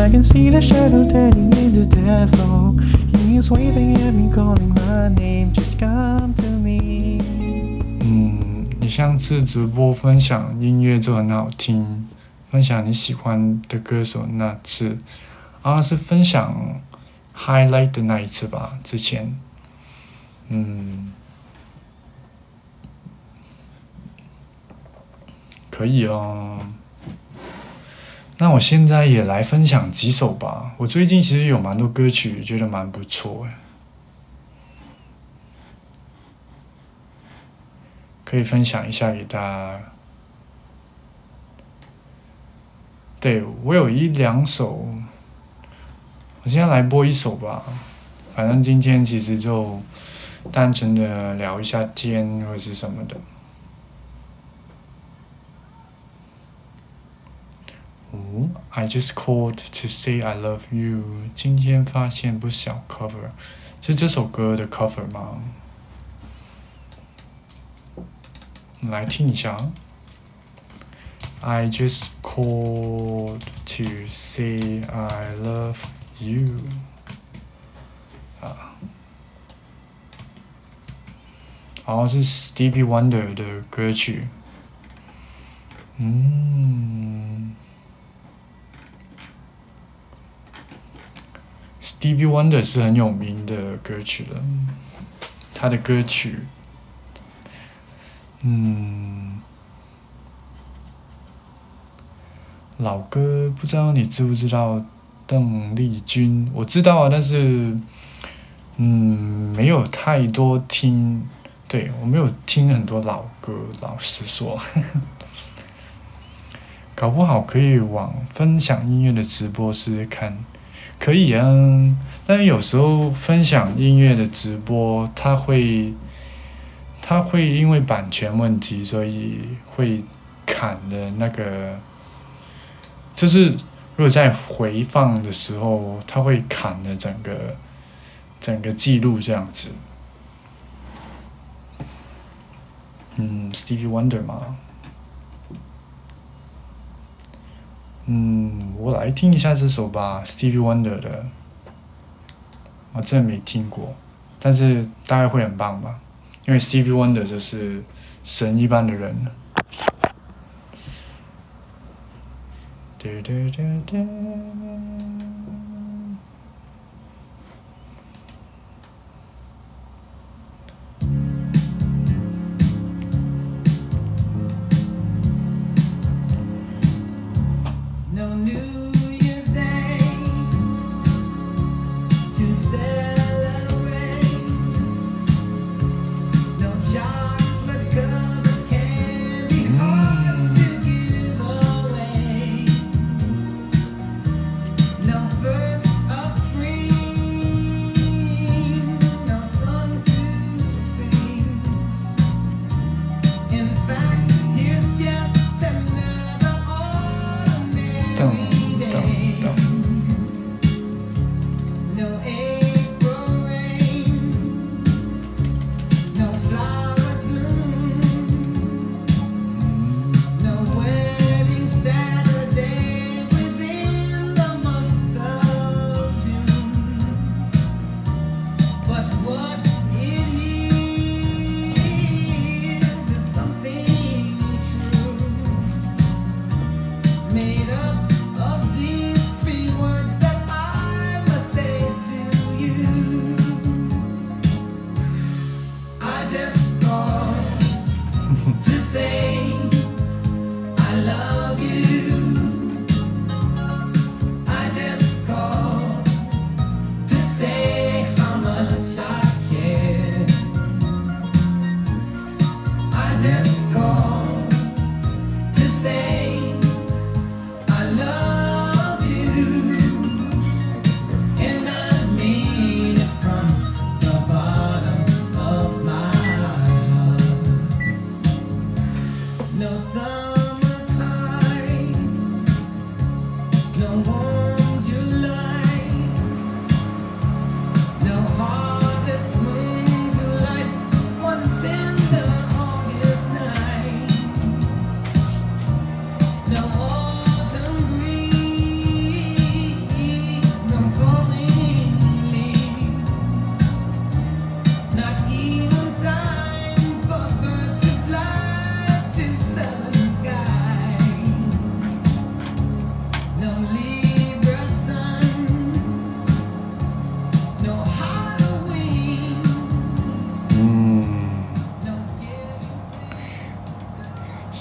I can see the shadow turning into devil. He's waving at me, calling my name. Just come to me. 嗯，你上次直播分享音乐就很好听，分享你喜欢的歌手那次，啊是分享 highlight 的那一次吧？之前，嗯，可以哦。那我现在也来分享几首吧。我最近其实有蛮多歌曲，觉得蛮不错诶，可以分享一下给大家。对我有一两首，我现在来播一首吧。反正今天其实就单纯的聊一下天或者是什么的。I just called to say I love you。今天发现不小 cover，是这首歌的 cover 吗？来听一下。I just called to say I love you。啊，好像是 Stevie Wonder 的歌曲。嗯。 Stevie Wonder 是很有名的歌曲了，他的歌曲，嗯，老歌不知道你知不知道邓丽君？我知道啊，但是，嗯，没有太多听，对我没有听很多老歌，老实说，搞不好可以往分享音乐的直播试试看。可以啊，但是有时候分享音乐的直播，它会，它会因为版权问题，所以会砍的那个，就是如果在回放的时候，它会砍的整个整个记录这样子。嗯，Stevie Wonder 吗？嗯，我来听一下这首吧。Stevie Wonder 的我真的没听过，但是大概会很棒吧，因为 Stevie Wonder 就是神一般的人。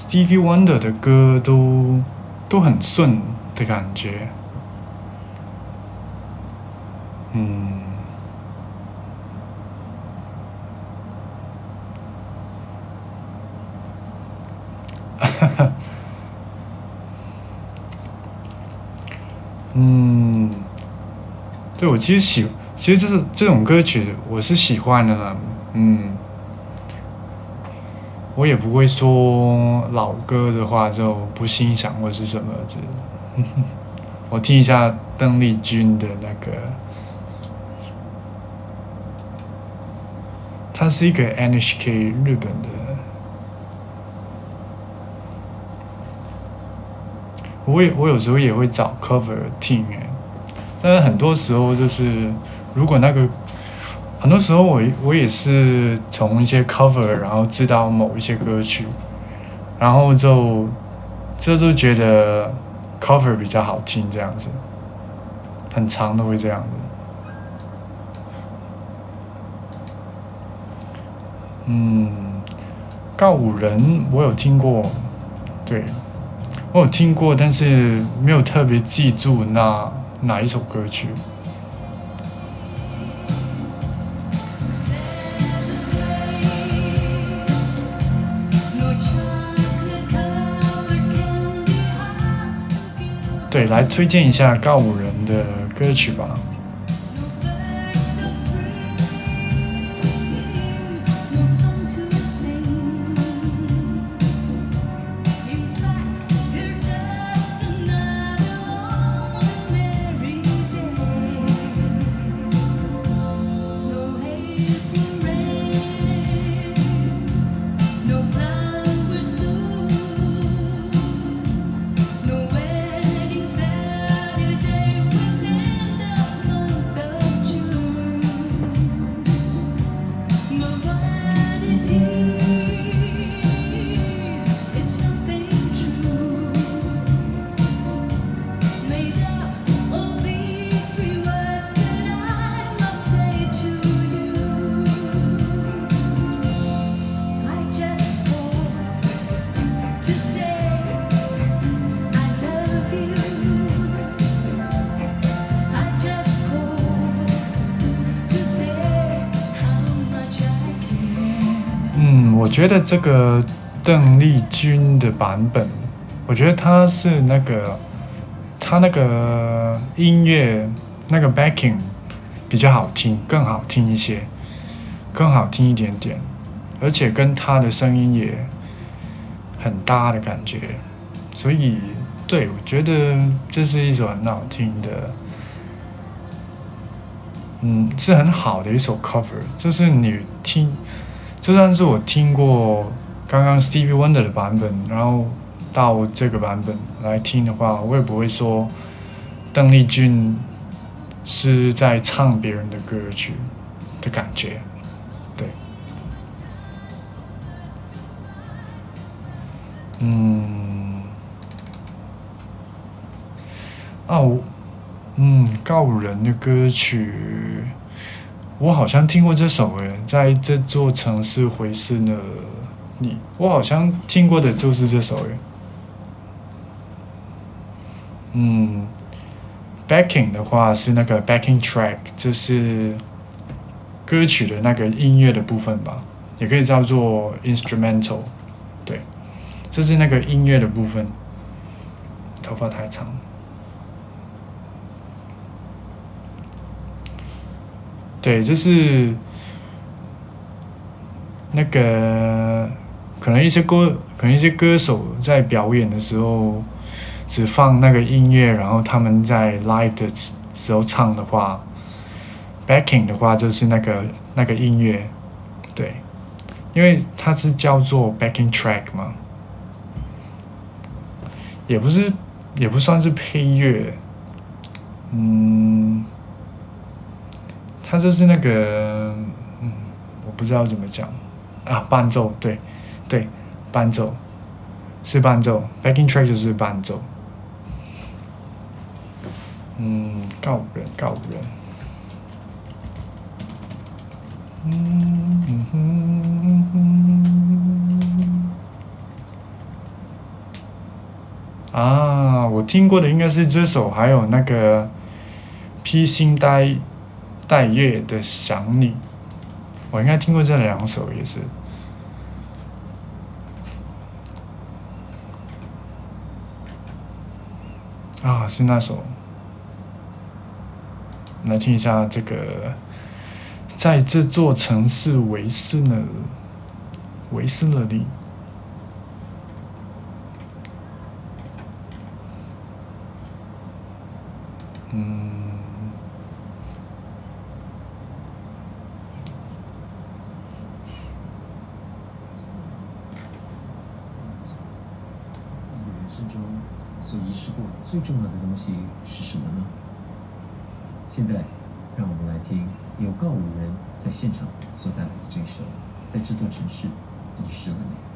TV Wonder 的歌都都很顺的感觉，嗯，嗯，对我其实喜，其实这是这种歌曲我是喜欢的啦，嗯。我也不会说老歌的话就不欣赏或是什么的，我听一下邓丽君的那个，他是一个 NHK 日本的，我也我有时候也会找 cover 听哎，但是很多时候就是如果那个。很多时候，我我也是从一些 cover，然后知道某一些歌曲，然后就这就觉得 cover 比较好听，这样子，很长都会这样子。嗯，告五人我有听过，对，我有听过，但是没有特别记住那哪一首歌曲。来推荐一下告五人的歌曲吧。我觉得这个邓丽君的版本，我觉得她是那个，她那个音乐那个 backing 比较好听，更好听一些，更好听一点点，而且跟她的声音也很搭的感觉，所以对我觉得这是一首很好听的，嗯，是很好的一首 cover，就是你听。就算是我听过刚刚 Stevie Wonder 的版本，然后到这个版本来听的话，我也不会说邓丽君是在唱别人的歌曲的感觉，对，嗯，哦，嗯，告人的歌曲。我好像听过这首诶，在这座城市回视了你，我好像听过的就是这首诶。嗯，backing 的话是那个 backing track，就是歌曲的那个音乐的部分吧，也可以叫做 instrumental，对，这是那个音乐的部分。头发太长。对，就是那个可能一些歌，可能一些歌手在表演的时候只放那个音乐，然后他们在 live 的时候唱的话，backing 的话就是那个那个音乐，对，因为它是叫做 backing track 嘛，也不是，也不算是配乐，嗯。他就是那个，嗯，我不知道怎么讲，啊，伴奏，对，对，伴奏，是伴奏，《Backing Track》就是伴奏。嗯，告人，告人。嗯哼哼哼。啊，我听过的应该是这首，还有那个披星戴。带月的想你，我应该听过这两首，也是啊，是那首。来听一下这个，在这座城市维斯勒维斯勒里。所遗失过最重要的东西是什么呢？现在让我们来听有告五人在现场所带来的这首在这座城市遗失了你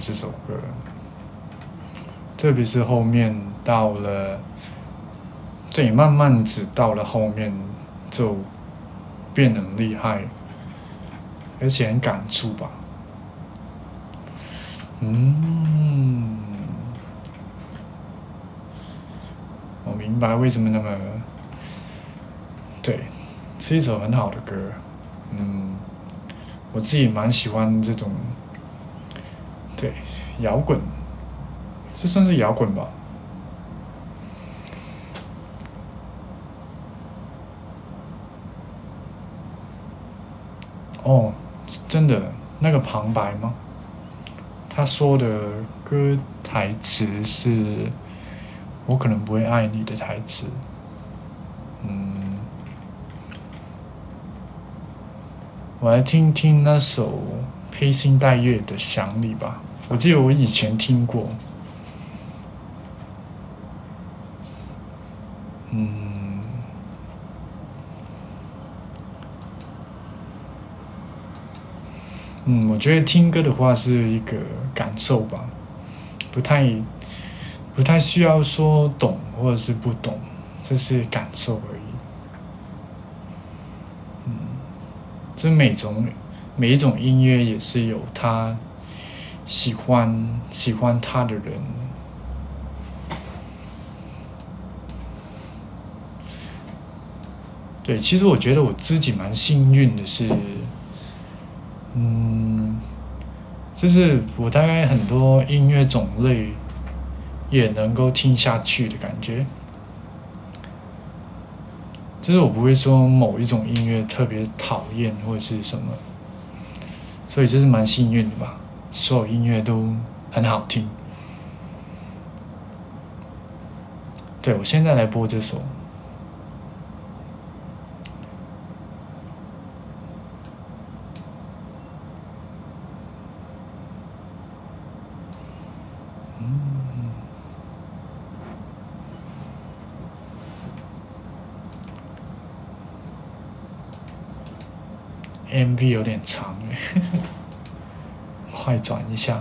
这首歌，特别是后面到了，对，慢慢只到了后面就变得很厉害，而且很感触吧。嗯，我明白为什么那么，对，是一首很好的歌。嗯，我自己蛮喜欢这种，对，摇滚，这算是摇滚吧。哦，真的那个旁白吗？他说的歌台词是“我可能不会爱你”的台词。嗯，我来听听那首披星戴月的想你吧。我记得我以前听过。嗯，嗯，我觉得听歌的话是一个感受吧，不太不太需要说懂或者是不懂，这是感受而已。嗯，这每种每一种音乐也是有它喜欢喜欢他的人。对，其实我觉得我自己蛮幸运的是，嗯，就是我大概很多音乐种类也能够听下去的感觉，就是我不会说某一种音乐特别讨厌或者是什么，所以这是蛮幸运的吧，所有音乐都很好听。对，我现在来播这首。MV 有点长，快转一下。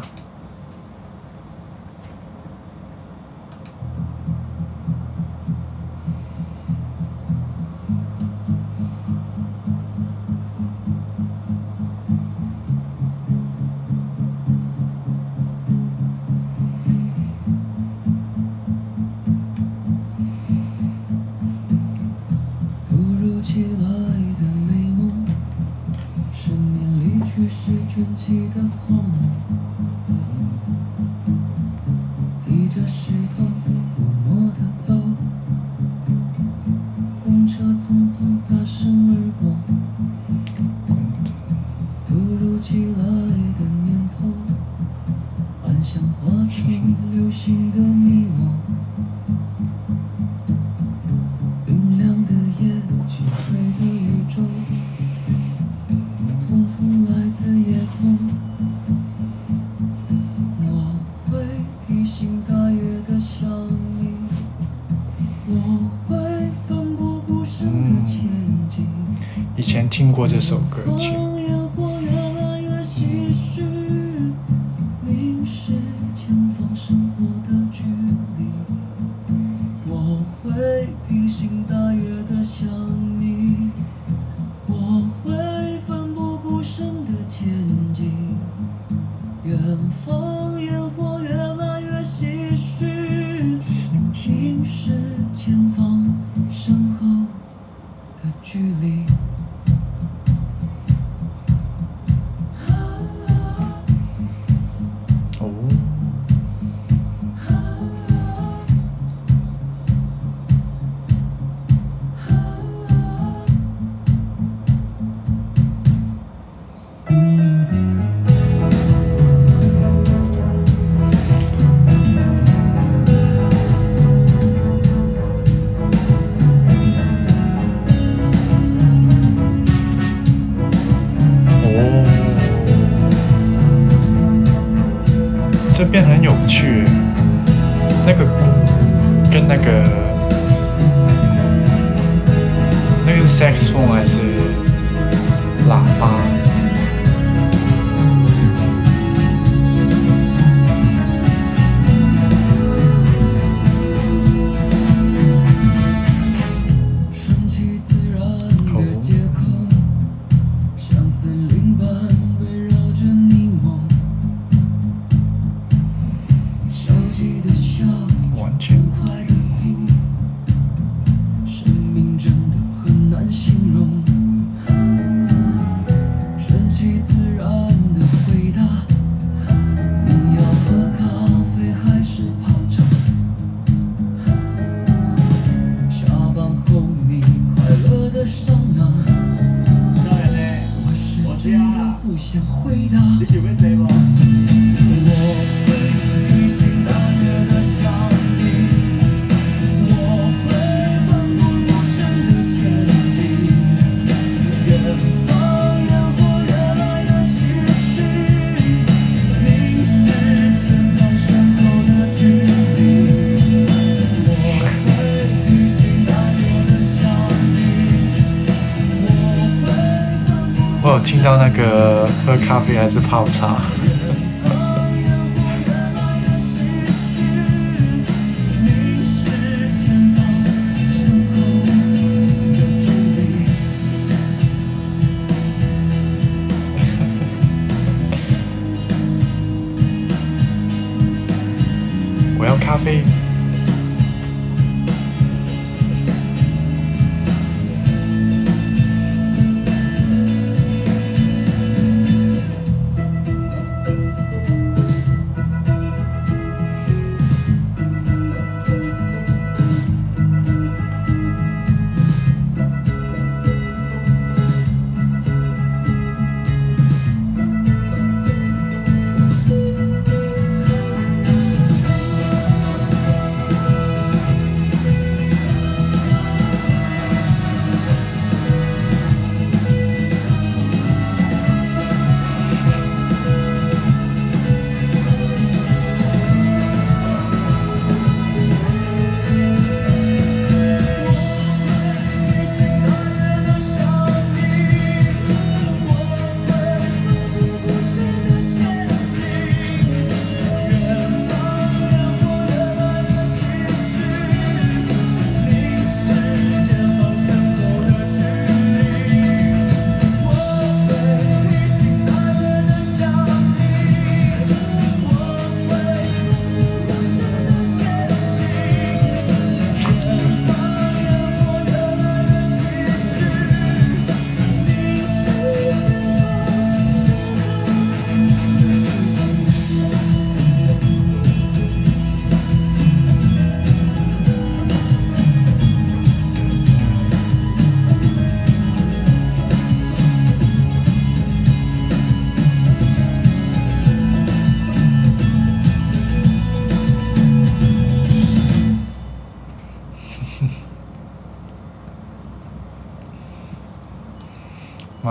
有听到那个喝咖啡还是泡茶，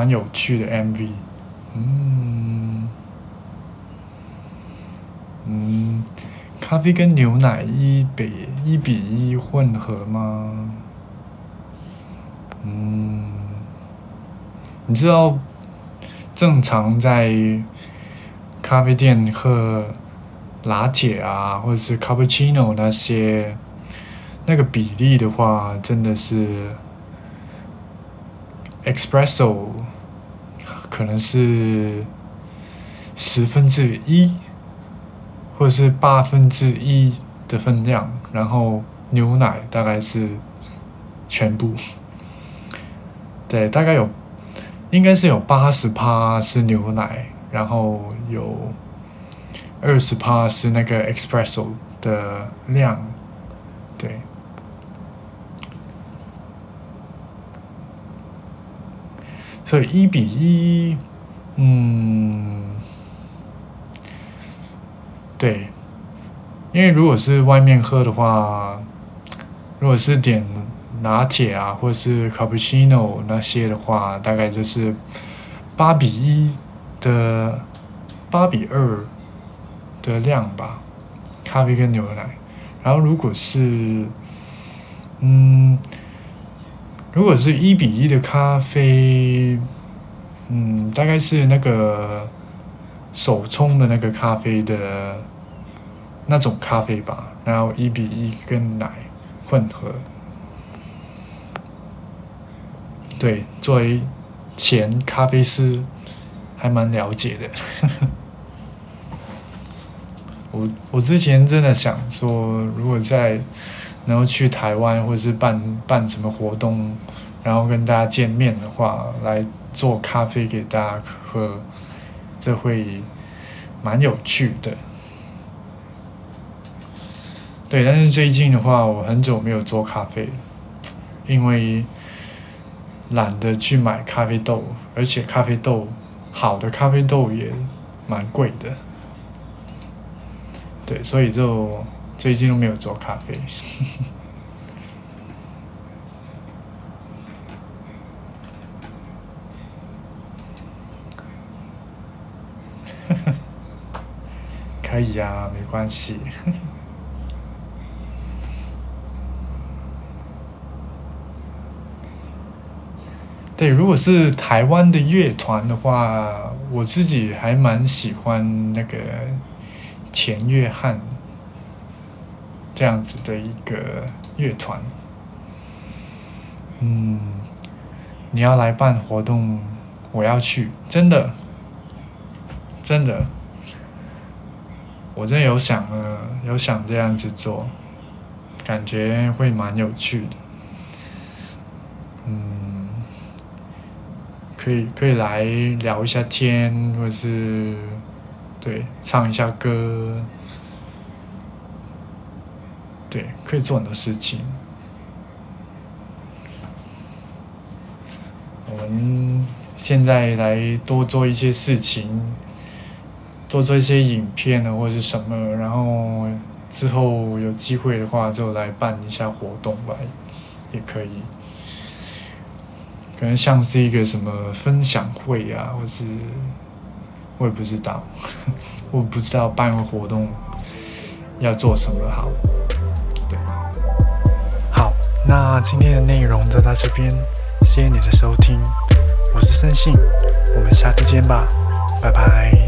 有趣的 MV。嗯嗯，咖啡跟牛奶一比一比一混合吗？嗯，你知道正常在咖啡店喝拿铁啊，或者是 cappuccino 那些，那个比例的话，真的是 espresso 可能是十分之一，或者是八分之一的分量，然后牛奶大概是全部。对，大概有，应该是有八十趴是牛奶，然后有二十趴是那个 espresso 的量，对。所以一比一，嗯，对，因为如果是外面喝的话，如果是点拿铁啊，或者是 cappuccino 那些的话，大概就是八比一的八比二的量吧，咖啡跟牛奶。然后如果是，嗯，如果是一比一的咖啡，嗯，大概是那个手冲的那个咖啡的那种咖啡吧。然后一比一跟奶混合。对，作为前咖啡师，还蛮了解的。我我之前真的想说，如果在然后去台湾或者是办办什么活动，然后跟大家见面的话，来做咖啡给大家喝，这会蛮有趣的。对，但是最近的话，我很久没有做咖啡，因为。懒得去买咖啡豆，而且咖啡豆好的咖啡豆也蛮贵的，对，所以就最近都没有做咖啡。可以呀，没关系。对，如果是台湾的乐团的话，我自己还蛮喜欢那个前约翰这样子的一个乐团。嗯，你要来办活动，我要去，真的，真的，我真的有想呃，有想这样子做，感觉会蛮有趣的。嗯可以可以来聊一下天，或者是对唱一下歌，对，可以做很多事情。我们现在来多做一些事情，多做一些影片呢，或者是什么，然后之后有机会的话，就来办一下活动吧，也可以。可能像是一个什么分享会啊，或是我也不知道，我不知道办个活动要做什么好。那今天的内容就到这边，谢谢你的收听，我是森信，我们下次见吧，拜拜。